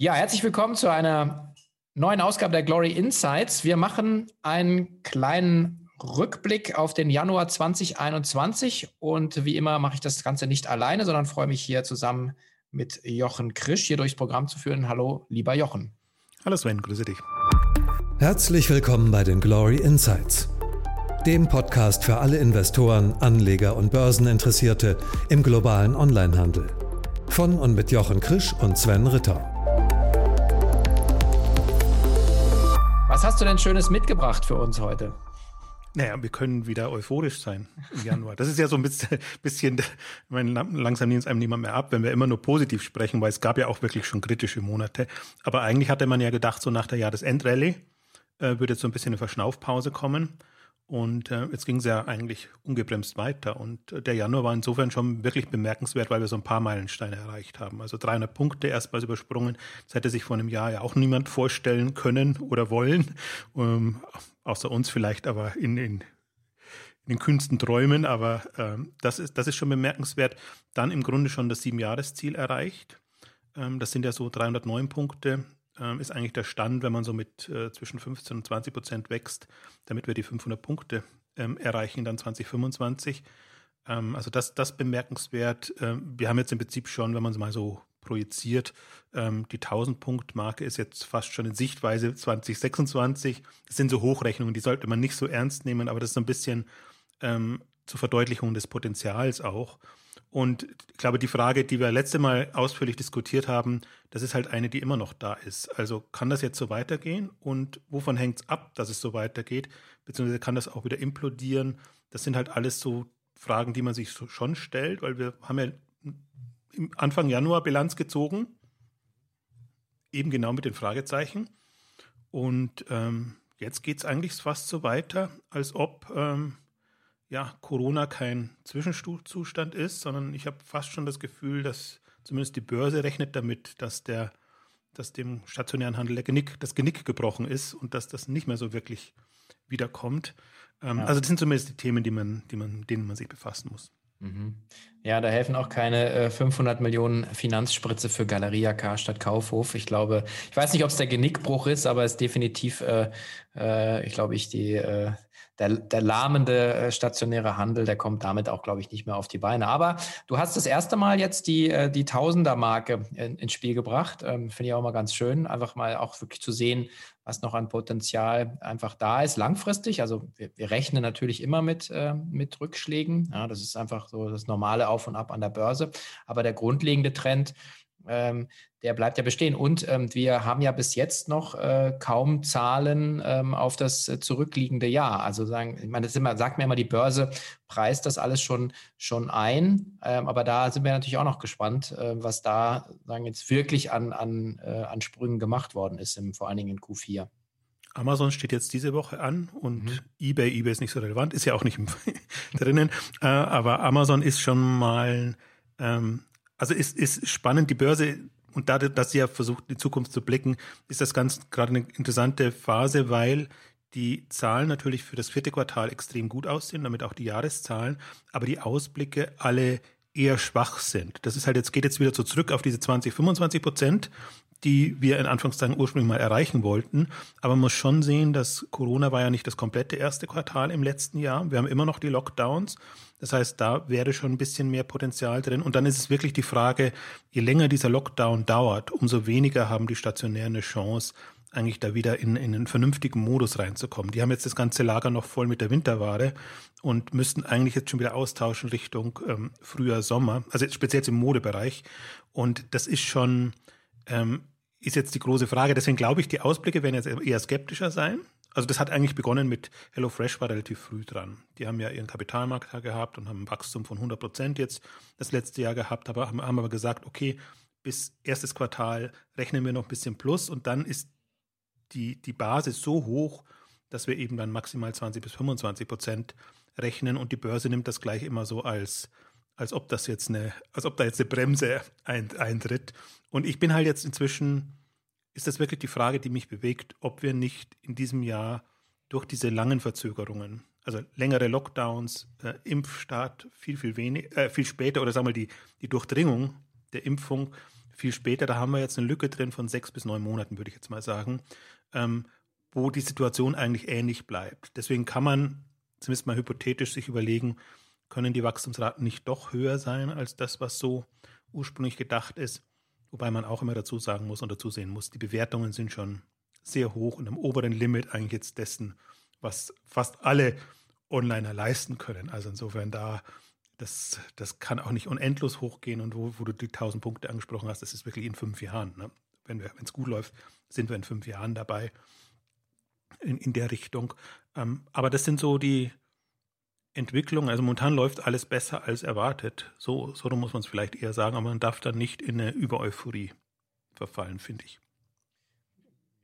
Ja, herzlich willkommen zu einer neuen Ausgabe der Glory Insights. Wir machen einen kleinen Rückblick auf den Januar 2021 und wie immer mache ich das Ganze nicht alleine, sondern freue mich hier zusammen mit Jochen Krisch hier durchs Programm zu führen. Hallo, lieber Jochen. Hallo Sven, grüße dich. Herzlich willkommen bei den Glory Insights, dem Podcast für alle Investoren, Anleger und Börseninteressierte im globalen Onlinehandel. Von und mit Jochen Krisch und Sven Ritter. Was hast du denn Schönes mitgebracht für uns heute? Naja, wir können wieder euphorisch sein im Januar. Das ist ja so ein bisschen, bisschen ich meine, langsam nimmt es einem niemand mehr ab, wenn wir immer nur positiv sprechen, weil es gab ja auch wirklich schon kritische Monate. Aber eigentlich hatte man ja gedacht, so nach der Jahresendrallye äh, würde jetzt so ein bisschen eine Verschnaufpause kommen. Und äh, jetzt ging es ja eigentlich ungebremst weiter. Und äh, der Januar war insofern schon wirklich bemerkenswert, weil wir so ein paar Meilensteine erreicht haben. Also 300 Punkte erstmals übersprungen. Das hätte sich vor einem Jahr ja auch niemand vorstellen können oder wollen. Ähm, außer uns vielleicht, aber in, in, in den kühnsten Träumen. Aber ähm, das, ist, das ist schon bemerkenswert. Dann im Grunde schon das Siebenjahresziel erreicht. Ähm, das sind ja so 309 Punkte ähm, ist eigentlich der Stand, wenn man so mit äh, zwischen 15 und 20 Prozent wächst, damit wir die 500 Punkte ähm, erreichen dann 2025. Ähm, also das, das bemerkenswert. Ähm, wir haben jetzt im Prinzip schon, wenn man es mal so projiziert, ähm, die 1000-Punkt-Marke ist jetzt fast schon in Sichtweise 2026. Das sind so Hochrechnungen, die sollte man nicht so ernst nehmen, aber das ist so ein bisschen ähm, zur Verdeutlichung des Potenzials auch. Und ich glaube, die Frage, die wir letzte Mal ausführlich diskutiert haben, das ist halt eine, die immer noch da ist. Also kann das jetzt so weitergehen und wovon hängt es ab, dass es so weitergeht? Beziehungsweise kann das auch wieder implodieren? Das sind halt alles so Fragen, die man sich so schon stellt, weil wir haben ja Anfang Januar Bilanz gezogen, eben genau mit den Fragezeichen. Und ähm, jetzt geht es eigentlich fast so weiter, als ob ähm, ja, Corona kein Zwischenzustand ist, sondern ich habe fast schon das Gefühl, dass zumindest die Börse rechnet damit, dass der, dass dem stationären Handel der Genick, das Genick gebrochen ist und dass das nicht mehr so wirklich wiederkommt. Ähm, ja. Also das sind zumindest die Themen, die man, die man, denen man sich befassen muss. Mhm. Ja, da helfen auch keine äh, 500 Millionen Finanzspritze für Galeria Karstadt Kaufhof. Ich glaube, ich weiß nicht, ob es der Genickbruch ist, aber es ist definitiv, äh, äh, ich glaube, ich die äh, der, der lahmende äh, stationäre Handel, der kommt damit auch, glaube ich, nicht mehr auf die Beine. Aber du hast das erste Mal jetzt die, äh, die Tausender-Marke in, ins Spiel gebracht. Ähm, Finde ich auch mal ganz schön, einfach mal auch wirklich zu sehen, was noch an Potenzial einfach da ist, langfristig. Also wir, wir rechnen natürlich immer mit, äh, mit Rückschlägen. Ja, das ist einfach so das normale Auf und Ab an der Börse. Aber der grundlegende Trend, ähm, der bleibt ja bestehen. Und ähm, wir haben ja bis jetzt noch äh, kaum Zahlen ähm, auf das äh, zurückliegende Jahr. Also sagen, ich meine, das immer, sagt mir immer, die Börse preist das alles schon, schon ein. Ähm, aber da sind wir natürlich auch noch gespannt, äh, was da sagen jetzt wirklich an, an, äh, an Sprüngen gemacht worden ist, im, vor allen Dingen in Q4. Amazon steht jetzt diese Woche an und mhm. eBay, eBay ist nicht so relevant, ist ja auch nicht drinnen, äh, aber Amazon ist schon mal ähm, also ist, ist spannend, die Börse und dadurch, dass sie ja versucht, in die Zukunft zu blicken, ist das ganz gerade eine interessante Phase, weil die Zahlen natürlich für das vierte Quartal extrem gut aussehen, damit auch die Jahreszahlen, aber die Ausblicke alle eher schwach sind. Das ist halt jetzt, geht jetzt wieder so zurück auf diese 20, 25 Prozent, die wir in Anführungszeichen ursprünglich mal erreichen wollten. Aber man muss schon sehen, dass Corona war ja nicht das komplette erste Quartal im letzten Jahr. Wir haben immer noch die Lockdowns. Das heißt, da wäre schon ein bisschen mehr Potenzial drin. Und dann ist es wirklich die Frage, je länger dieser Lockdown dauert, umso weniger haben die Stationären eine Chance, eigentlich da wieder in, in einen vernünftigen Modus reinzukommen. Die haben jetzt das ganze Lager noch voll mit der Winterware und müssten eigentlich jetzt schon wieder austauschen Richtung ähm, Frühjahr, Sommer, also speziell im Modebereich. Und das ist schon, ähm, ist jetzt die große Frage. Deswegen glaube ich, die Ausblicke werden jetzt eher skeptischer sein. Also das hat eigentlich begonnen mit HelloFresh war relativ früh dran. Die haben ja ihren Kapitalmarkt gehabt und haben ein Wachstum von 100 Prozent jetzt das letzte Jahr gehabt, aber haben, haben aber gesagt, okay, bis erstes Quartal rechnen wir noch ein bisschen plus und dann ist die, die Basis so hoch, dass wir eben dann maximal 20 bis 25 Prozent rechnen und die Börse nimmt das gleich immer so als, als ob das jetzt eine, als ob da jetzt eine Bremse eintritt. Und ich bin halt jetzt inzwischen ist das wirklich die Frage, die mich bewegt, ob wir nicht in diesem Jahr durch diese langen Verzögerungen, also längere Lockdowns, äh, Impfstart viel, viel wenig, äh, viel später oder sagen wir die, die Durchdringung der Impfung viel später. Da haben wir jetzt eine Lücke drin von sechs bis neun Monaten, würde ich jetzt mal sagen, ähm, wo die Situation eigentlich ähnlich bleibt. Deswegen kann man zumindest mal hypothetisch sich überlegen, können die Wachstumsraten nicht doch höher sein als das, was so ursprünglich gedacht ist. Wobei man auch immer dazu sagen muss und dazu sehen muss, die Bewertungen sind schon sehr hoch und am oberen Limit eigentlich jetzt dessen, was fast alle Onliner leisten können. Also insofern da, das, das kann auch nicht unendlos hochgehen und wo, wo du die 1000 Punkte angesprochen hast, das ist wirklich in fünf Jahren. Ne? Wenn es gut läuft, sind wir in fünf Jahren dabei in, in der Richtung. Ähm, aber das sind so die, Entwicklung, also momentan läuft alles besser als erwartet. So, so muss man es vielleicht eher sagen, aber man darf dann nicht in eine Übereuphorie verfallen, finde ich.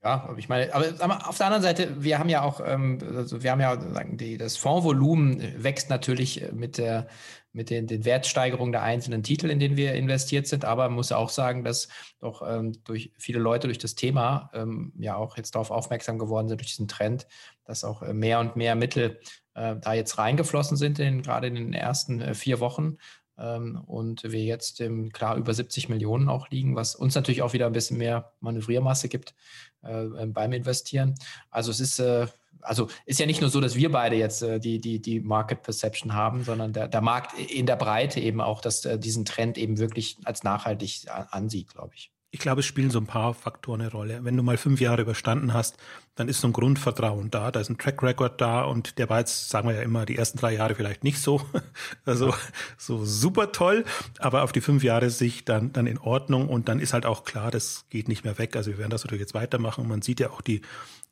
Ja, ich meine, aber auf der anderen Seite, wir haben ja auch, ähm, also wir haben ja die, das Fondsvolumen wächst natürlich mit der mit den, den Wertsteigerungen der einzelnen Titel, in denen wir investiert sind. Aber man muss auch sagen, dass doch ähm, durch viele Leute durch das Thema ähm, ja auch jetzt darauf aufmerksam geworden sind, durch diesen Trend, dass auch mehr und mehr Mittel äh, da jetzt reingeflossen sind, in, gerade in den ersten äh, vier Wochen. Ähm, und wir jetzt ähm, klar über 70 Millionen auch liegen, was uns natürlich auch wieder ein bisschen mehr Manövriermasse gibt äh, ähm, beim Investieren. Also es ist, äh, also ist ja nicht nur so, dass wir beide jetzt äh, die, die, die Market Perception haben, sondern der, der Markt in der Breite eben auch, dass äh, diesen Trend eben wirklich als nachhaltig ansieht, glaube ich ich glaube, es spielen so ein paar Faktoren eine Rolle. Wenn du mal fünf Jahre überstanden hast, dann ist so ein Grundvertrauen da, da ist ein Track Record da und der war jetzt, sagen wir ja immer, die ersten drei Jahre vielleicht nicht so, also so super toll, aber auf die fünf Jahre Sicht dann, dann in Ordnung und dann ist halt auch klar, das geht nicht mehr weg. Also wir werden das natürlich jetzt weitermachen. Man sieht ja auch, die,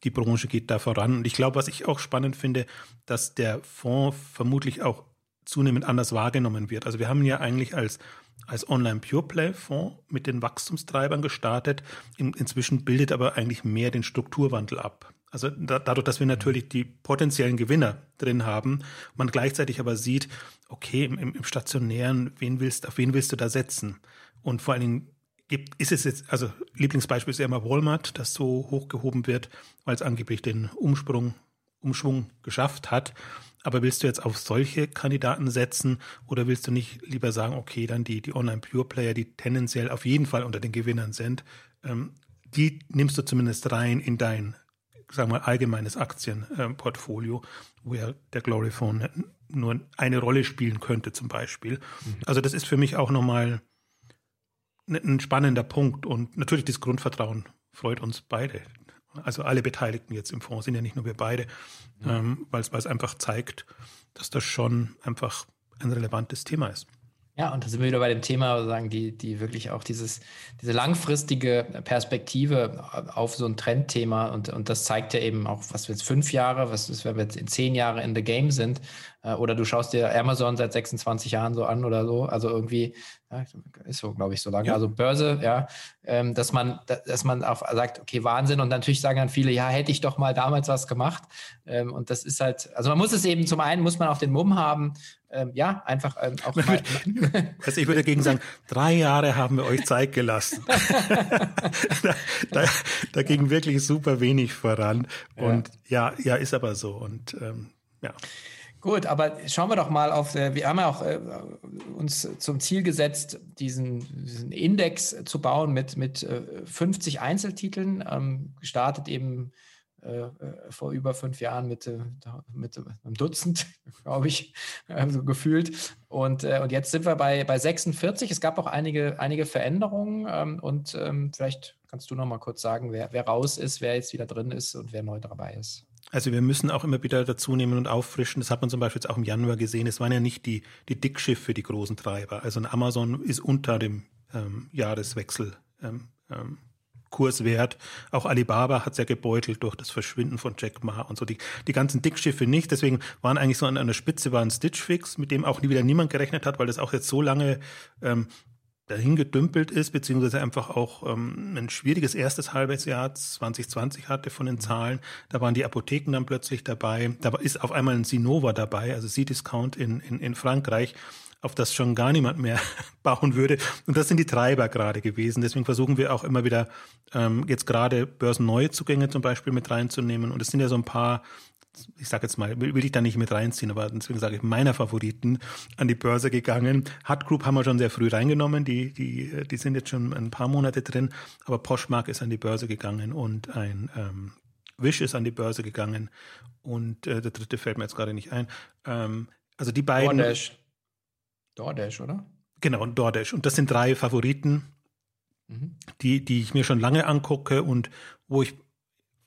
die Branche geht da voran. Und ich glaube, was ich auch spannend finde, dass der Fonds vermutlich auch zunehmend anders wahrgenommen wird. Also wir haben ja eigentlich als als Online-Pure-Play-Fonds mit den Wachstumstreibern gestartet. In, inzwischen bildet aber eigentlich mehr den Strukturwandel ab. Also da, dadurch, dass wir natürlich die potenziellen Gewinner drin haben, man gleichzeitig aber sieht, okay, im, im stationären, wen willst, auf wen willst du da setzen? Und vor allen Dingen gibt, ist es jetzt, also Lieblingsbeispiel ist ja immer Walmart, das so hochgehoben wird, weil es angeblich den Umsprung, Umschwung geschafft hat. Aber willst du jetzt auf solche Kandidaten setzen oder willst du nicht lieber sagen, okay, dann die, die Online-Pure-Player, die tendenziell auf jeden Fall unter den Gewinnern sind, ähm, die nimmst du zumindest rein in dein, sagen wir mal, allgemeines Aktienportfolio, wo ja der Glory Phone nur eine Rolle spielen könnte zum Beispiel. Mhm. Also das ist für mich auch nochmal ein spannender Punkt und natürlich das Grundvertrauen freut uns beide also alle Beteiligten jetzt im Fonds sind ja nicht nur wir beide, ja. ähm, weil es einfach zeigt, dass das schon einfach ein relevantes Thema ist. Ja, und da sind wir wieder bei dem Thema, sagen die, die wirklich auch dieses, diese langfristige Perspektive auf so ein Trendthema und, und das zeigt ja eben auch, was wir jetzt fünf Jahre, was ist, wenn wir jetzt in zehn Jahre in the game sind, oder du schaust dir Amazon seit 26 Jahren so an oder so, also irgendwie, ja, ist so, glaube ich, so lange, ja. also Börse, ja, ähm, dass man, dass man auch sagt, okay, Wahnsinn, und natürlich sagen dann viele, ja, hätte ich doch mal damals was gemacht, ähm, und das ist halt, also man muss es eben, zum einen muss man auch den Mumm haben, ähm, ja, einfach auch mal. Also ich würde dagegen sagen, drei Jahre haben wir euch Zeit gelassen. da, da, da, ging wirklich super wenig voran. Und ja, ja, ja ist aber so. Und ähm, ja. Gut, aber schauen wir doch mal auf, äh, wir haben ja auch äh, uns zum Ziel gesetzt, diesen, diesen Index zu bauen mit, mit äh, 50 Einzeltiteln, ähm, gestartet eben äh, vor über fünf Jahren mit, äh, mit einem Dutzend, glaube ich, also gefühlt. Und, äh, und jetzt sind wir bei, bei 46. Es gab auch einige, einige Veränderungen ähm, und ähm, vielleicht kannst du noch mal kurz sagen, wer, wer raus ist, wer jetzt wieder drin ist und wer neu dabei ist. Also wir müssen auch immer wieder dazu nehmen und auffrischen. Das hat man zum Beispiel jetzt auch im Januar gesehen. Es waren ja nicht die, die Dickschiffe, die großen Treiber. Also ein Amazon ist unter dem ähm, Jahreswechsel ähm, ähm, Kurswert. Auch Alibaba hat es ja gebeutelt durch das Verschwinden von Jack Ma und so. Die, die ganzen Dickschiffe nicht. Deswegen waren eigentlich so an einer Spitze war ein Stitch Fix, mit dem auch nie wieder niemand gerechnet hat, weil das auch jetzt so lange ähm, dahin gedümpelt ist, beziehungsweise einfach auch ähm, ein schwieriges erstes halbes Jahr 2020 hatte von den Zahlen. Da waren die Apotheken dann plötzlich dabei. Da ist auf einmal ein Sinova dabei, also C-Discount in, in, in Frankreich auf das schon gar niemand mehr bauen würde. Und das sind die Treiber gerade gewesen. Deswegen versuchen wir auch immer wieder ähm, jetzt gerade börsenneue Zugänge zum Beispiel mit reinzunehmen. Und es sind ja so ein paar ich sage jetzt mal, will, will ich da nicht mit reinziehen, aber deswegen sage ich, meiner Favoriten an die Börse gegangen. Hut Group haben wir schon sehr früh reingenommen, die, die, die sind jetzt schon ein paar Monate drin, aber Poshmark ist an die Börse gegangen und ein ähm, Wish ist an die Börse gegangen und äh, der dritte fällt mir jetzt gerade nicht ein. Ähm, also die beiden. DoorDash. DoorDash, oder? Genau, DoorDash. Und das sind drei Favoriten, mhm. die, die ich mir schon lange angucke und wo ich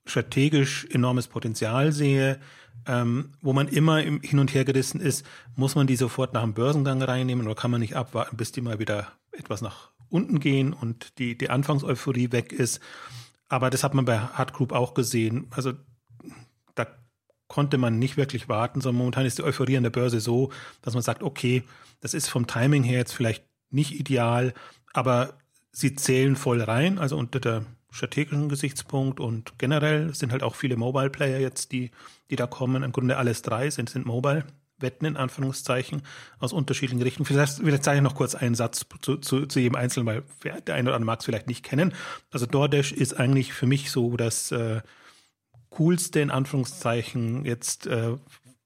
strategisch enormes Potenzial sehe, ähm, wo man immer im hin und her gerissen ist, muss man die sofort nach dem Börsengang reinnehmen oder kann man nicht abwarten, bis die mal wieder etwas nach unten gehen und die, die Anfangseuphorie weg ist. Aber das hat man bei Hard Group auch gesehen. Also da konnte man nicht wirklich warten, sondern momentan ist die Euphorie an der Börse so, dass man sagt, okay, das ist vom Timing her jetzt vielleicht nicht ideal, aber sie zählen voll rein, also unter der strategischen Gesichtspunkt und generell sind halt auch viele Mobile Player jetzt, die, die da kommen. Im Grunde alles drei sind, sind Mobile. Wetten in Anführungszeichen aus unterschiedlichen Richtungen. Vielleicht, vielleicht sage ich noch kurz einen Satz zu, zu, zu jedem Einzelnen, weil der eine oder andere mag es vielleicht nicht kennen. Also DoorDash ist eigentlich für mich so das äh, coolste in Anführungszeichen jetzt, äh,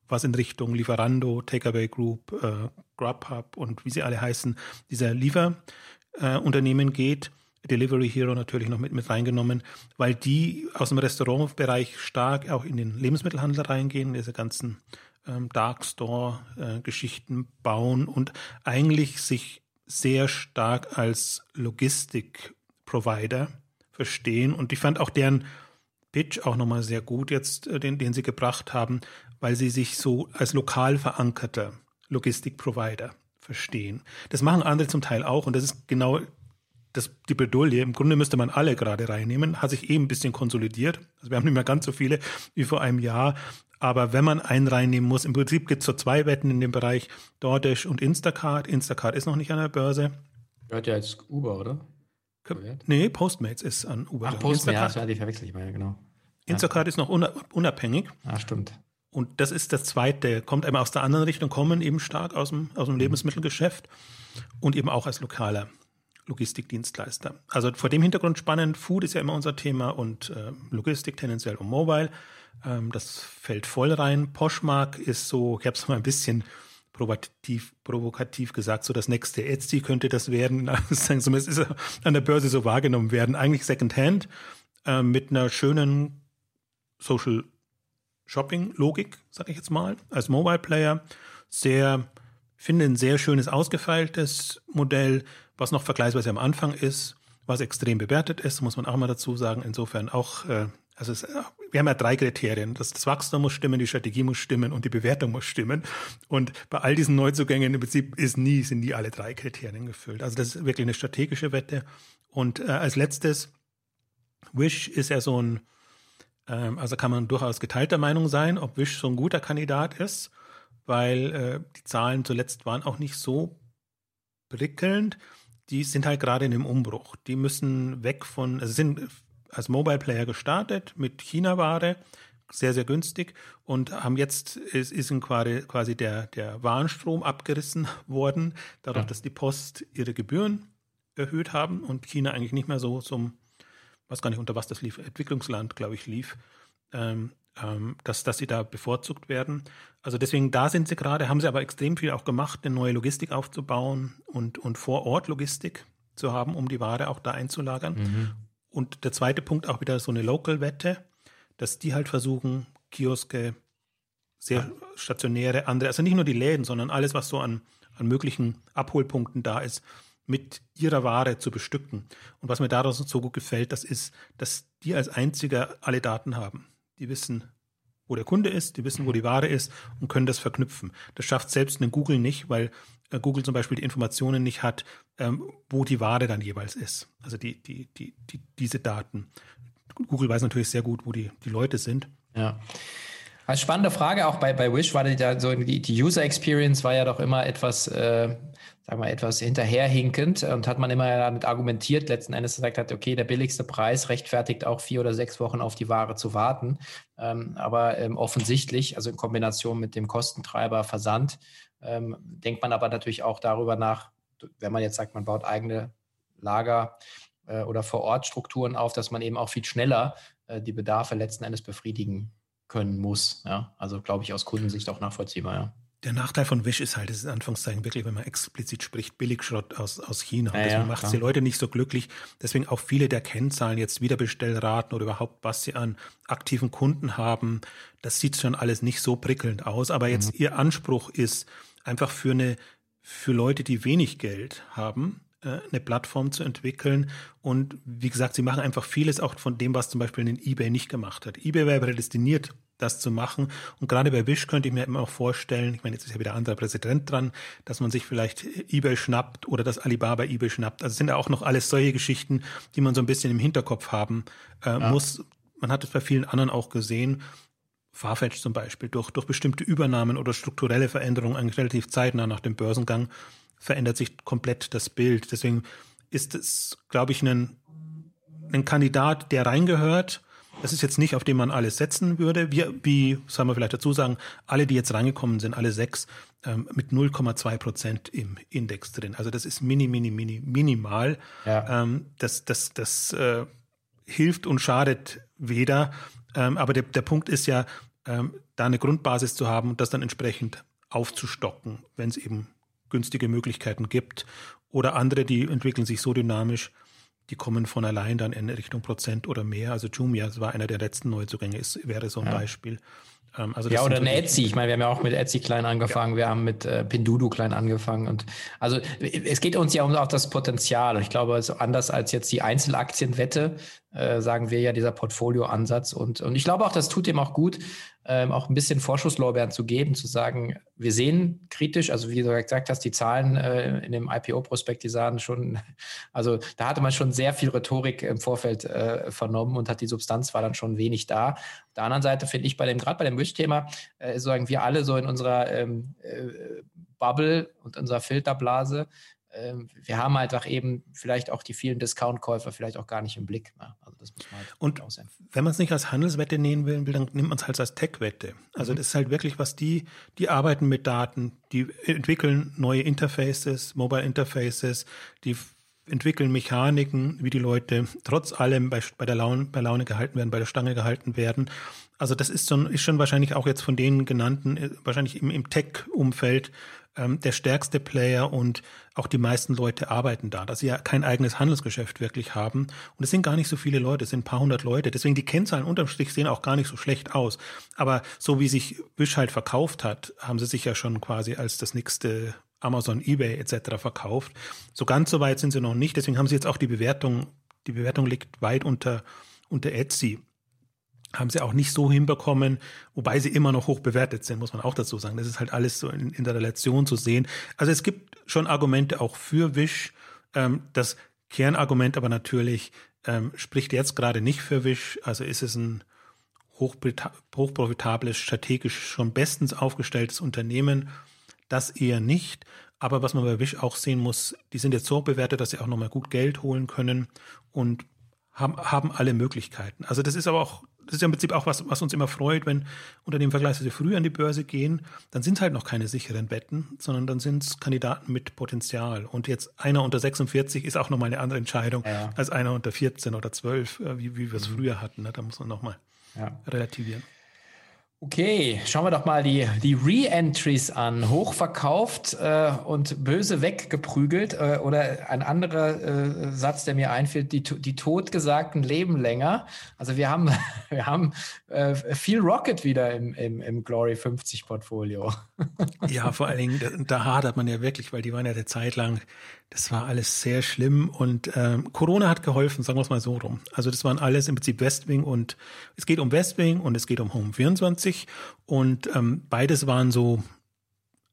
was in Richtung Lieferando, Takeaway Group, äh, Grubhub und wie sie alle heißen, dieser Lieferunternehmen äh, geht Delivery Hero natürlich noch mit, mit reingenommen, weil die aus dem Restaurantbereich stark auch in den Lebensmittelhandel reingehen, diese ganzen ähm, Dark Store-Geschichten äh, bauen und eigentlich sich sehr stark als Logistik-Provider verstehen. Und ich fand auch deren Pitch auch nochmal sehr gut jetzt, äh, den, den sie gebracht haben, weil sie sich so als lokal verankerter Logistik-Provider verstehen. Das machen andere zum Teil auch und das ist genau das, die Bredouille, im Grunde müsste man alle gerade reinnehmen, hat sich eben ein bisschen konsolidiert. Also wir haben nicht mehr ganz so viele wie vor einem Jahr. Aber wenn man einen reinnehmen muss, im Prinzip gibt es so zwei Wetten in dem Bereich, DoorDash und Instacart. Instacart ist noch nicht an der Börse. Gehört ja jetzt Uber, oder? Nee, Postmates ist an Uber. Ach, Postmates, ja, die verwechsel ich mal, ja, genau. Instacart ist noch unabhängig. Ah, stimmt. Und das ist das Zweite, kommt eben aus der anderen Richtung, kommen eben stark aus dem, aus dem mhm. Lebensmittelgeschäft und eben auch als lokaler Logistikdienstleister. Also vor dem Hintergrund spannend. Food ist ja immer unser Thema und äh, Logistik tendenziell und Mobile. Ähm, das fällt voll rein. Poshmark ist so, ich habe es mal ein bisschen provokativ, provokativ gesagt, so das nächste Etsy könnte das werden. Zumindest ist er an der Börse so wahrgenommen werden. Eigentlich Secondhand äh, mit einer schönen Social Shopping Logik, sage ich jetzt mal, als Mobile Player. Sehr, finde ein sehr schönes ausgefeiltes Modell was noch vergleichsweise am Anfang ist, was extrem bewertet ist, muss man auch mal dazu sagen. Insofern auch, äh, also es, wir haben ja drei Kriterien. Das, das Wachstum muss stimmen, die Strategie muss stimmen und die Bewertung muss stimmen. Und bei all diesen Neuzugängen im Prinzip ist nie, sind nie alle drei Kriterien gefüllt. Also das ist wirklich eine strategische Wette. Und äh, als letztes, Wish ist ja so ein, ähm, also kann man durchaus geteilter Meinung sein, ob Wish so ein guter Kandidat ist, weil äh, die Zahlen zuletzt waren auch nicht so prickelnd die sind halt gerade in dem Umbruch. Die müssen weg von, also sind als Mobile Player gestartet mit China-Ware, sehr, sehr günstig und haben jetzt, ist, ist quasi, quasi der, der Warenstrom abgerissen worden, dadurch, ja. dass die Post ihre Gebühren erhöht haben und China eigentlich nicht mehr so zum, weiß gar nicht, unter was das lief, Entwicklungsland, glaube ich, lief. Ähm, ähm, dass, dass sie da bevorzugt werden. Also deswegen, da sind sie gerade, haben sie aber extrem viel auch gemacht, eine neue Logistik aufzubauen und, und vor Ort Logistik zu haben, um die Ware auch da einzulagern. Mhm. Und der zweite Punkt auch wieder so eine Local-Wette, dass die halt versuchen, Kioske, sehr stationäre, andere, also nicht nur die Läden, sondern alles, was so an, an möglichen Abholpunkten da ist, mit ihrer Ware zu bestücken. Und was mir daraus so gut gefällt, das ist, dass die als einziger alle Daten haben die wissen, wo der Kunde ist, die wissen, wo die Ware ist und können das verknüpfen. Das schafft selbst eine Google nicht, weil äh, Google zum Beispiel die Informationen nicht hat, ähm, wo die Ware dann jeweils ist. Also die, die, die, die, diese Daten. Google weiß natürlich sehr gut, wo die, die Leute sind. Ja. Als spannende Frage auch bei, bei Wish war die, so die, die User Experience war ja doch immer etwas äh, sagen wir, etwas hinterherhinkend und hat man immer damit argumentiert, letzten Endes gesagt hat, okay, der billigste Preis rechtfertigt auch vier oder sechs Wochen auf die Ware zu warten. Ähm, aber ähm, offensichtlich, also in Kombination mit dem Kostentreiber Versand, ähm, denkt man aber natürlich auch darüber nach, wenn man jetzt sagt, man baut eigene Lager äh, oder Vor-Ort-Strukturen auf, dass man eben auch viel schneller äh, die Bedarfe letzten Endes befriedigen können muss. Ja, also glaube ich aus Kundensicht auch nachvollziehbar. Ja. Der Nachteil von Wish ist halt, das ist in Anführungszeichen wirklich, wenn man explizit spricht, Billigschrott aus, aus China. Ja, deswegen ja, macht es die Leute nicht so glücklich. Deswegen auch viele der Kennzahlen, jetzt Wiederbestellraten oder überhaupt, was sie an aktiven Kunden haben, das sieht schon alles nicht so prickelnd aus. Aber jetzt mhm. ihr Anspruch ist, einfach für eine, für Leute, die wenig Geld haben, eine Plattform zu entwickeln. Und wie gesagt, sie machen einfach vieles auch von dem, was zum Beispiel in eBay nicht gemacht hat. eBay wäre prädestiniert, das zu machen. Und gerade bei Wish könnte ich mir immer auch vorstellen, ich meine, jetzt ist ja wieder ein anderer Präsident dran, dass man sich vielleicht eBay schnappt oder dass Alibaba eBay schnappt. Also sind ja auch noch alles solche Geschichten, die man so ein bisschen im Hinterkopf haben äh, ja. muss. Man hat es bei vielen anderen auch gesehen. Farfetch zum Beispiel, durch, durch bestimmte Übernahmen oder strukturelle Veränderungen eigentlich relativ zeitnah nach dem Börsengang verändert sich komplett das Bild. Deswegen ist es, glaube ich, ein, ein Kandidat, der reingehört, das ist jetzt nicht, auf den man alles setzen würde. Wir, wie soll man vielleicht dazu sagen, alle, die jetzt reingekommen sind, alle sechs, ähm, mit 0,2 Prozent im Index drin. Also das ist mini, mini, mini, minimal. Ja. Ähm, das das, das äh, hilft und schadet weder. Ähm, aber der, der Punkt ist ja, ähm, da eine Grundbasis zu haben und das dann entsprechend aufzustocken, wenn es eben günstige Möglichkeiten gibt. Oder andere, die entwickeln sich so dynamisch, die kommen von allein dann in Richtung Prozent oder mehr. Also Jumia war einer der letzten Neuzugänge, ist, wäre so ein ja. Beispiel. Ähm, also ja, oder ein Etsy. Ich meine, wir haben ja auch mit Etsy klein angefangen, ja. wir haben mit äh, Pindudu klein angefangen. Und also es geht uns ja um auch das Potenzial. Und ich glaube, also anders als jetzt die Einzelaktienwette, äh, sagen wir ja dieser Portfolioansatz. Und, und ich glaube auch, das tut dem auch gut, ähm, auch ein bisschen Vorschusslorbeeren zu geben, zu sagen, wir sehen kritisch, also wie du gesagt hast, die Zahlen äh, in dem IPO-Prospekt, die sahen schon, also da hatte man schon sehr viel Rhetorik im Vorfeld äh, vernommen und hat die Substanz war dann schon wenig da. Auf der anderen Seite finde ich bei dem, gerade bei dem Wish-Thema, äh, sagen wir alle so in unserer ähm, äh, Bubble und unserer Filterblase, ähm, wir haben einfach eben vielleicht auch die vielen Discount-Käufer vielleicht auch gar nicht im Blick. Ne? Also das muss man halt Und wenn man es nicht als Handelswette nehmen will, dann nimmt man es halt als Tech-Wette. Also mhm. das ist halt wirklich, was die, die arbeiten mit Daten, die entwickeln neue Interfaces, Mobile Interfaces, die entwickeln Mechaniken, wie die Leute trotz allem bei, bei der Laune, bei Laune gehalten werden, bei der Stange gehalten werden. Also das ist, so, ist schon wahrscheinlich auch jetzt von denen genannten, äh, wahrscheinlich im, im Tech-Umfeld ähm, der stärkste Player und auch die meisten Leute arbeiten da, dass sie ja kein eigenes Handelsgeschäft wirklich haben. Und es sind gar nicht so viele Leute, es sind ein paar hundert Leute. Deswegen die Kennzahlen unterm Strich sehen auch gar nicht so schlecht aus. Aber so wie sich Wish halt verkauft hat, haben sie sich ja schon quasi als das nächste Amazon, eBay etc. verkauft. So ganz so weit sind sie noch nicht. Deswegen haben sie jetzt auch die Bewertung, die Bewertung liegt weit unter, unter Etsy haben sie auch nicht so hinbekommen, wobei sie immer noch hoch bewertet sind, muss man auch dazu sagen. Das ist halt alles so in, in der Relation zu sehen. Also es gibt schon Argumente auch für Wish. Ähm, das Kernargument aber natürlich ähm, spricht jetzt gerade nicht für Wish. Also ist es ein hochprofitables, strategisch schon bestens aufgestelltes Unternehmen. Das eher nicht. Aber was man bei Wish auch sehen muss, die sind jetzt so bewertet, dass sie auch nochmal gut Geld holen können und haben, haben alle Möglichkeiten. Also das ist aber auch das ist ja im Prinzip auch was, was uns immer freut, wenn Unternehmen vergleichsweise früh an die Börse gehen, dann sind es halt noch keine sicheren Wetten, sondern dann sind es Kandidaten mit Potenzial. Und jetzt einer unter 46 ist auch nochmal eine andere Entscheidung ja. als einer unter 14 oder 12, äh, wie, wie wir es mhm. früher hatten. Ne? Da muss man nochmal ja. relativieren. Okay, schauen wir doch mal die, die Re-Entries an. Hochverkauft äh, und böse weggeprügelt. Äh, oder ein anderer äh, Satz, der mir einfällt, die, die Totgesagten leben länger. Also wir haben, wir haben äh, viel Rocket wieder im, im, im Glory 50 Portfolio. ja, vor allen Dingen, da, hadert man ja wirklich, weil die waren ja eine Zeit lang das war alles sehr schlimm und ähm, Corona hat geholfen, sagen wir es mal so rum. Also das waren alles im Prinzip Westwing und es geht um Westwing und es geht um Home 24 und ähm, beides waren so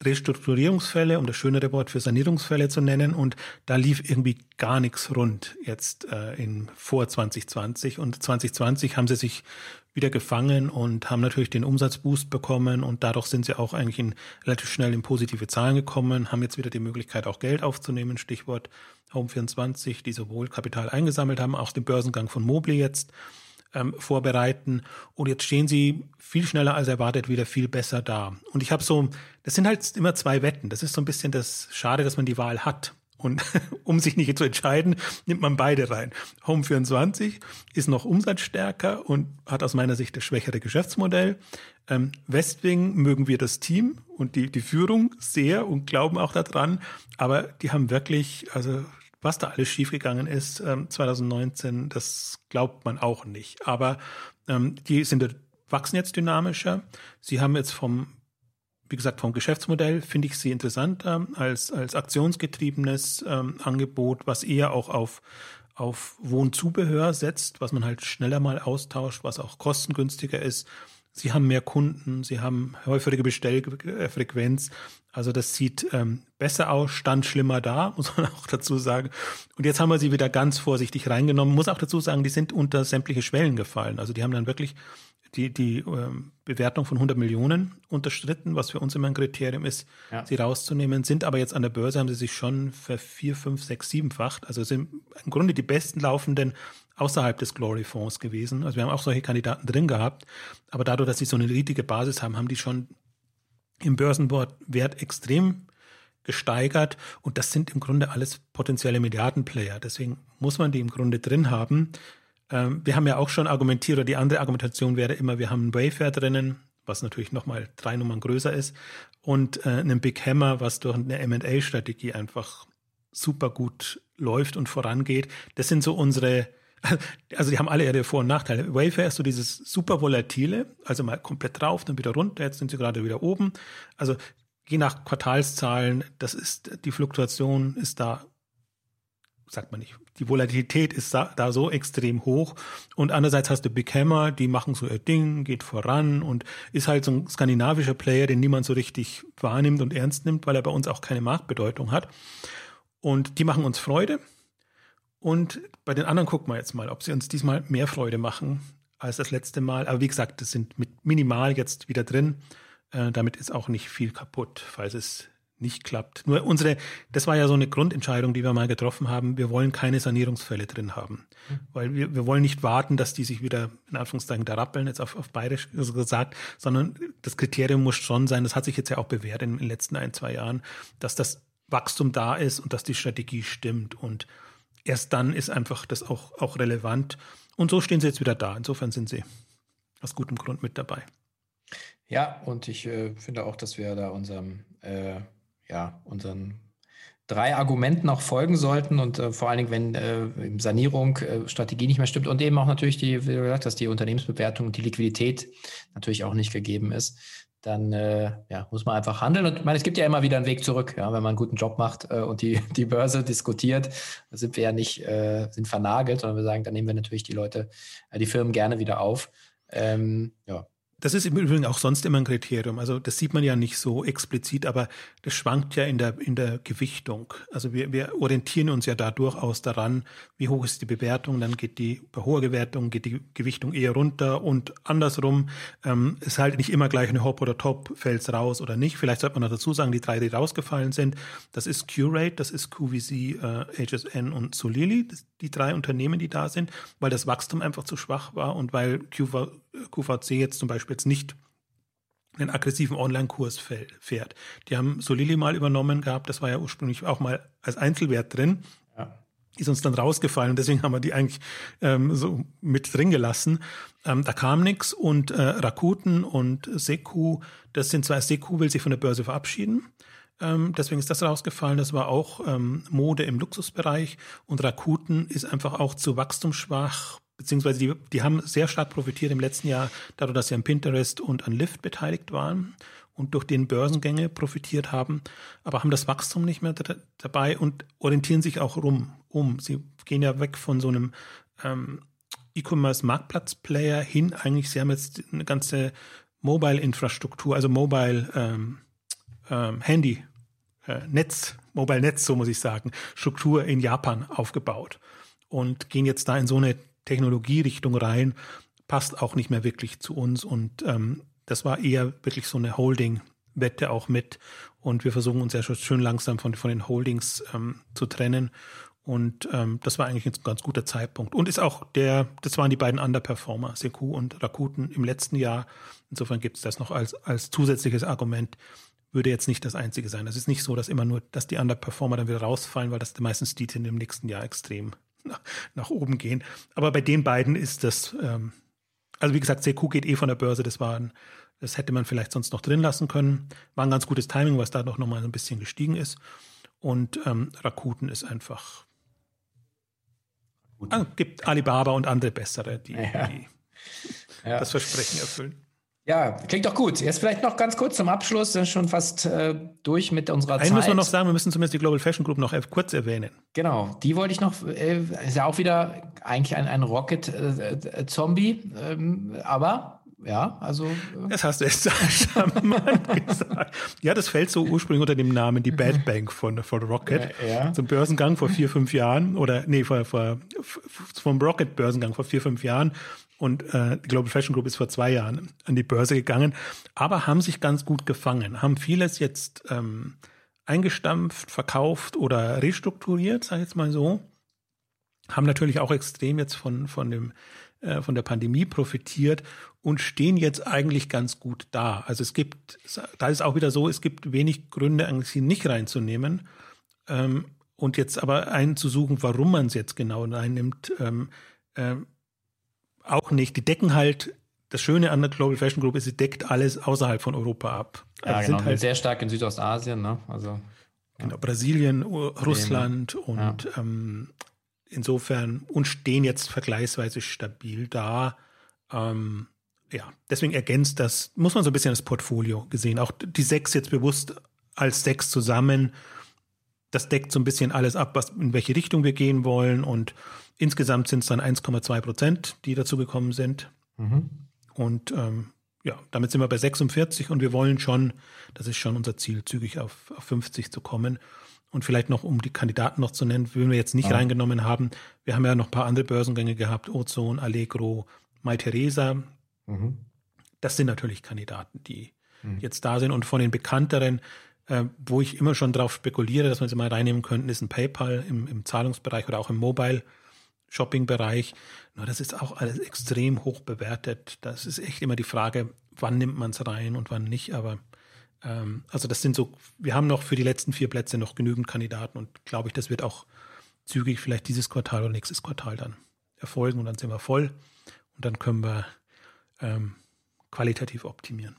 Restrukturierungsfälle, um das schönere Wort für Sanierungsfälle zu nennen. Und da lief irgendwie gar nichts rund jetzt äh, in vor 2020. Und 2020 haben sie sich wieder gefangen und haben natürlich den Umsatzboost bekommen und dadurch sind sie auch eigentlich in, relativ schnell in positive Zahlen gekommen, haben jetzt wieder die Möglichkeit auch Geld aufzunehmen, Stichwort Home24, die sowohl Kapital eingesammelt haben, auch den Börsengang von Mobile jetzt ähm, vorbereiten. Und jetzt stehen sie viel schneller als erwartet wieder viel besser da. Und ich habe so, das sind halt immer zwei Wetten, das ist so ein bisschen das Schade, dass man die Wahl hat Und um sich nicht zu entscheiden, nimmt man beide rein. Home 24 ist noch umsatzstärker und hat aus meiner Sicht das schwächere Geschäftsmodell. Ähm, Westwing mögen wir das Team und die, die Führung sehr und glauben auch daran. Aber die haben wirklich, also was da alles schiefgegangen ist ähm, 2019, das glaubt man auch nicht. Aber ähm, die sind wachsen jetzt dynamischer. Sie haben jetzt vom wie gesagt, vom Geschäftsmodell finde ich sie interessanter als, als aktionsgetriebenes ähm, Angebot, was eher auch auf, auf Wohnzubehör setzt, was man halt schneller mal austauscht, was auch kostengünstiger ist. Sie haben mehr Kunden, sie haben häufige Bestellfrequenz. Also das sieht ähm, besser aus, stand schlimmer da, muss man auch dazu sagen. Und jetzt haben wir sie wieder ganz vorsichtig reingenommen. Muss auch dazu sagen, die sind unter sämtliche Schwellen gefallen. Also die haben dann wirklich die, die ähm, Bewertung von 100 Millionen unterstritten, was für uns immer ein Kriterium ist, ja. sie rauszunehmen, sind aber jetzt an der Börse, haben sie sich schon für vier, fünf, sechs, siebenfacht. Also sind im Grunde die besten laufenden außerhalb des Glory-Fonds gewesen. Also wir haben auch solche Kandidaten drin gehabt, aber dadurch, dass sie so eine riesige Basis haben, haben die schon im Börsenwert extrem gesteigert und das sind im Grunde alles potenzielle Milliardenplayer. Deswegen muss man die im Grunde drin haben. Ähm, wir haben ja auch schon argumentiert, oder die andere Argumentation wäre immer, wir haben einen Wayfair drinnen, was natürlich nochmal drei Nummern größer ist, und äh, einen Big Hammer, was durch eine M&A-Strategie einfach super gut läuft und vorangeht. Das sind so unsere, also die haben alle ihre Vor- und Nachteile. Wayfair ist so dieses super volatile, also mal komplett drauf, dann wieder runter, jetzt sind sie gerade wieder oben. Also je nach Quartalszahlen, das ist, die Fluktuation ist da sagt man nicht, die Volatilität ist da, da, so extrem hoch. Und andererseits hast du Big Hammer, die machen so ihr Ding, geht voran und ist halt so ein skandinavischer Player, den niemand so richtig wahrnimmt und ernst nimmt, weil er bei uns auch keine Marktbedeutung hat. Und die machen uns Freude. Und bei den anderen gucken wir jetzt mal, ob sie uns diesmal mehr Freude machen als das letzte Mal. Aber wie gesagt, das sind mit minimal jetzt wieder drin. Äh, damit ist auch nicht viel kaputt, falls es nicht klappt. Nur unsere, das war ja so eine Grundentscheidung, die wir mal getroffen haben. Wir wollen keine Sanierungsfälle drin haben. Mhm. Weil wir, wir wollen nicht warten, dass die sich wieder, in Anführungszeichen, da rappeln, jetzt auf, auf bayerisch gesagt, sondern das Kriterium muss schon sein, das hat sich jetzt ja auch bewährt in, in den letzten ein, zwei Jahren, dass das Wachstum da ist und dass die Strategie stimmt. Und erst dann ist einfach das auch, auch relevant. Und so stehen sie jetzt wieder da. Insofern sind sie aus gutem Grund mit dabei. Ja, und ich äh, finde auch, dass wir da unserem äh, ja, unseren drei Argumenten auch folgen sollten und äh, vor allen Dingen, wenn äh, Sanierung, äh, Strategie nicht mehr stimmt und eben auch natürlich die, wie gesagt hast, die Unternehmensbewertung und die Liquidität natürlich auch nicht gegeben ist, dann äh, ja, muss man einfach handeln. Und ich meine, es gibt ja immer wieder einen Weg zurück, ja, wenn man einen guten Job macht äh, und die, die Börse diskutiert, sind wir ja nicht, äh, sind vernagelt, sondern wir sagen, dann nehmen wir natürlich die Leute, die Firmen gerne wieder auf. Ähm, ja, das ist im Übrigen auch sonst immer ein Kriterium. Also das sieht man ja nicht so explizit, aber das schwankt ja in der, in der Gewichtung. Also wir, wir orientieren uns ja da durchaus daran, wie hoch ist die Bewertung, dann geht die, bei hoher Bewertung geht die Gewichtung eher runter und andersrum ähm, ist halt nicht immer gleich eine Hop oder Top, fällt's raus oder nicht. Vielleicht sollte man noch dazu sagen, die drei, die rausgefallen sind, das ist Curate, das ist QVC, äh, HSN und Solili, die drei Unternehmen, die da sind, weil das Wachstum einfach zu schwach war und weil QV, QVC jetzt zum Beispiel jetzt nicht einen aggressiven Online-Kurs fährt. Die haben Solili mal übernommen gehabt, das war ja ursprünglich auch mal als Einzelwert drin. Ja. Ist uns dann rausgefallen und deswegen haben wir die eigentlich ähm, so mit drin gelassen. Ähm, da kam nichts und äh, Rakuten und Seku, das sind zwar, Seku will sich von der Börse verabschieden. Ähm, deswegen ist das rausgefallen. Das war auch ähm, Mode im Luxusbereich und Rakuten ist einfach auch zu wachstumsschwach, beziehungsweise die, die haben sehr stark profitiert im letzten Jahr, dadurch, dass sie an Pinterest und an Lyft beteiligt waren und durch den Börsengänge profitiert haben, aber haben das Wachstum nicht mehr dabei und orientieren sich auch rum, um. Sie gehen ja weg von so einem ähm, E-Commerce-Marktplatz-Player hin. Eigentlich, sie haben jetzt eine ganze Mobile-Infrastruktur, also Mobile ähm, ähm, Handy, äh, Netz, Mobile Netz, so muss ich sagen, Struktur in Japan aufgebaut und gehen jetzt da in so eine Technologierichtung rein, passt auch nicht mehr wirklich zu uns. Und ähm, das war eher wirklich so eine Holding-Wette auch mit. Und wir versuchen uns ja schon schön langsam von, von den Holdings ähm, zu trennen. Und ähm, das war eigentlich ein ganz guter Zeitpunkt. Und ist auch der, das waren die beiden Underperformer, Seku und Rakuten im letzten Jahr. Insofern gibt es das noch als, als zusätzliches Argument würde jetzt nicht das einzige sein. Es ist nicht so, dass immer nur, dass die Underperformer dann wieder rausfallen, weil das meistens die in dem nächsten Jahr extrem nach, nach oben gehen. Aber bei den beiden ist das, ähm, also wie gesagt, CQ geht eh von der Börse, das war ein, das hätte man vielleicht sonst noch drin lassen können. War ein ganz gutes Timing, es da doch nochmal ein bisschen gestiegen ist. Und ähm, Rakuten ist einfach. Es ah, gibt Alibaba und andere bessere, die, ja. die ja. das Versprechen erfüllen. Ja, klingt doch gut. Jetzt vielleicht noch ganz kurz zum Abschluss, sind schon fast äh, durch mit unserer Einen Zeit. müssen wir noch sagen, wir müssen zumindest die Global Fashion Group noch kurz erwähnen. Genau, die wollte ich noch, äh, ist ja auch wieder eigentlich ein, ein Rocket-Zombie, äh, ähm, aber ja, also. Äh, das hast du jetzt charmant gesagt. Ja, das fällt so ursprünglich unter dem Namen die Bad Bank von, von Rocket. Ja, ja. Zum Börsengang vor vier, fünf Jahren oder nee, vor, vor, vom Rocket-Börsengang vor vier, fünf Jahren und äh, die Global Fashion Group ist vor zwei Jahren an die Börse gegangen, aber haben sich ganz gut gefangen, haben vieles jetzt ähm, eingestampft, verkauft oder restrukturiert, sage ich jetzt mal so. Haben natürlich auch extrem jetzt von, von, dem, äh, von der Pandemie profitiert und stehen jetzt eigentlich ganz gut da. Also es gibt, da ist auch wieder so, es gibt wenig Gründe, eigentlich sie nicht reinzunehmen. Ähm, und jetzt aber einen zu suchen, warum man es jetzt genau reinnimmt, ähm, ähm, auch nicht. Die decken halt, das Schöne an der Global Fashion Group ist, sie deckt alles außerhalb von Europa ab. Ja, also genau. Halt, sehr stark in Südostasien, ne? Also. Genau, Brasilien, Russland ja. und ja. ähm, insofern und stehen jetzt vergleichsweise stabil da. Ähm, ja, deswegen ergänzt das, muss man so ein bisschen das Portfolio gesehen. Auch die sechs jetzt bewusst als sechs zusammen. Das deckt so ein bisschen alles ab, was, in welche Richtung wir gehen wollen und Insgesamt sind es dann 1,2 Prozent, die dazu gekommen sind. Mhm. Und ähm, ja, damit sind wir bei 46 und wir wollen schon, das ist schon unser Ziel, zügig auf, auf 50 zu kommen. Und vielleicht noch, um die Kandidaten noch zu nennen, würden wir jetzt nicht ja. reingenommen haben. Wir haben ja noch ein paar andere Börsengänge gehabt, Ozone, Allegro, Mai Theresa. Mhm. Das sind natürlich Kandidaten, die mhm. jetzt da sind. Und von den bekannteren, äh, wo ich immer schon darauf spekuliere, dass wir sie mal reinnehmen könnten, ist ein PayPal im, im Zahlungsbereich oder auch im Mobile. Shopping-Bereich. Das ist auch alles extrem hoch bewertet. Das ist echt immer die Frage, wann nimmt man es rein und wann nicht. Aber ähm, also das sind so, wir haben noch für die letzten vier Plätze noch genügend Kandidaten und glaube ich, das wird auch zügig vielleicht dieses Quartal oder nächstes Quartal dann erfolgen und dann sind wir voll und dann können wir ähm, qualitativ optimieren.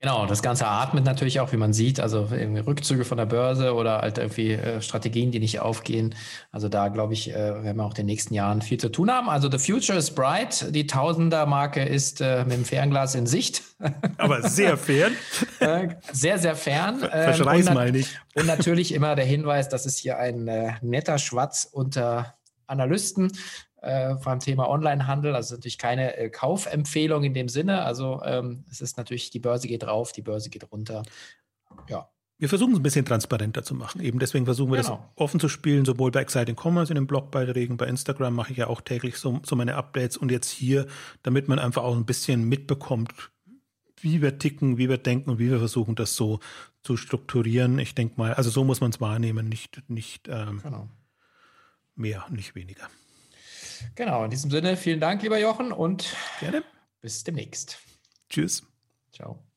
Genau, das Ganze atmet natürlich auch, wie man sieht, also irgendwie Rückzüge von der Börse oder halt irgendwie äh, Strategien, die nicht aufgehen. Also da glaube ich, äh, werden wir auch in den nächsten Jahren viel zu tun haben. Also the future is bright. Die Tausender-Marke ist äh, mit dem Fernglas in Sicht. Aber sehr fern. äh, sehr, sehr fern. Ähm, Verschreiß mal nicht. Und natürlich immer der Hinweis, das ist hier ein äh, netter Schwatz unter Analysten äh, beim Thema Onlinehandel. Also natürlich keine äh, Kaufempfehlung in dem Sinne. Also ähm, es ist natürlich, die Börse geht rauf, die Börse geht runter. Ja. Wir versuchen es ein bisschen transparenter zu machen. Eben deswegen versuchen wir genau. das offen zu spielen, sowohl bei Exciting Commerce in den Blogbeiträgen, bei Instagram mache ich ja auch täglich so, so meine Updates und jetzt hier, damit man einfach auch ein bisschen mitbekommt, wie wir ticken, wie wir denken und wie wir versuchen, das so zu strukturieren. Ich denke mal, also so muss man es wahrnehmen, nicht, nicht ähm, genau. mehr, nicht weniger. Genau, in diesem Sinne, vielen Dank, lieber Jochen, und Gerne. bis demnächst. Tschüss. Ciao.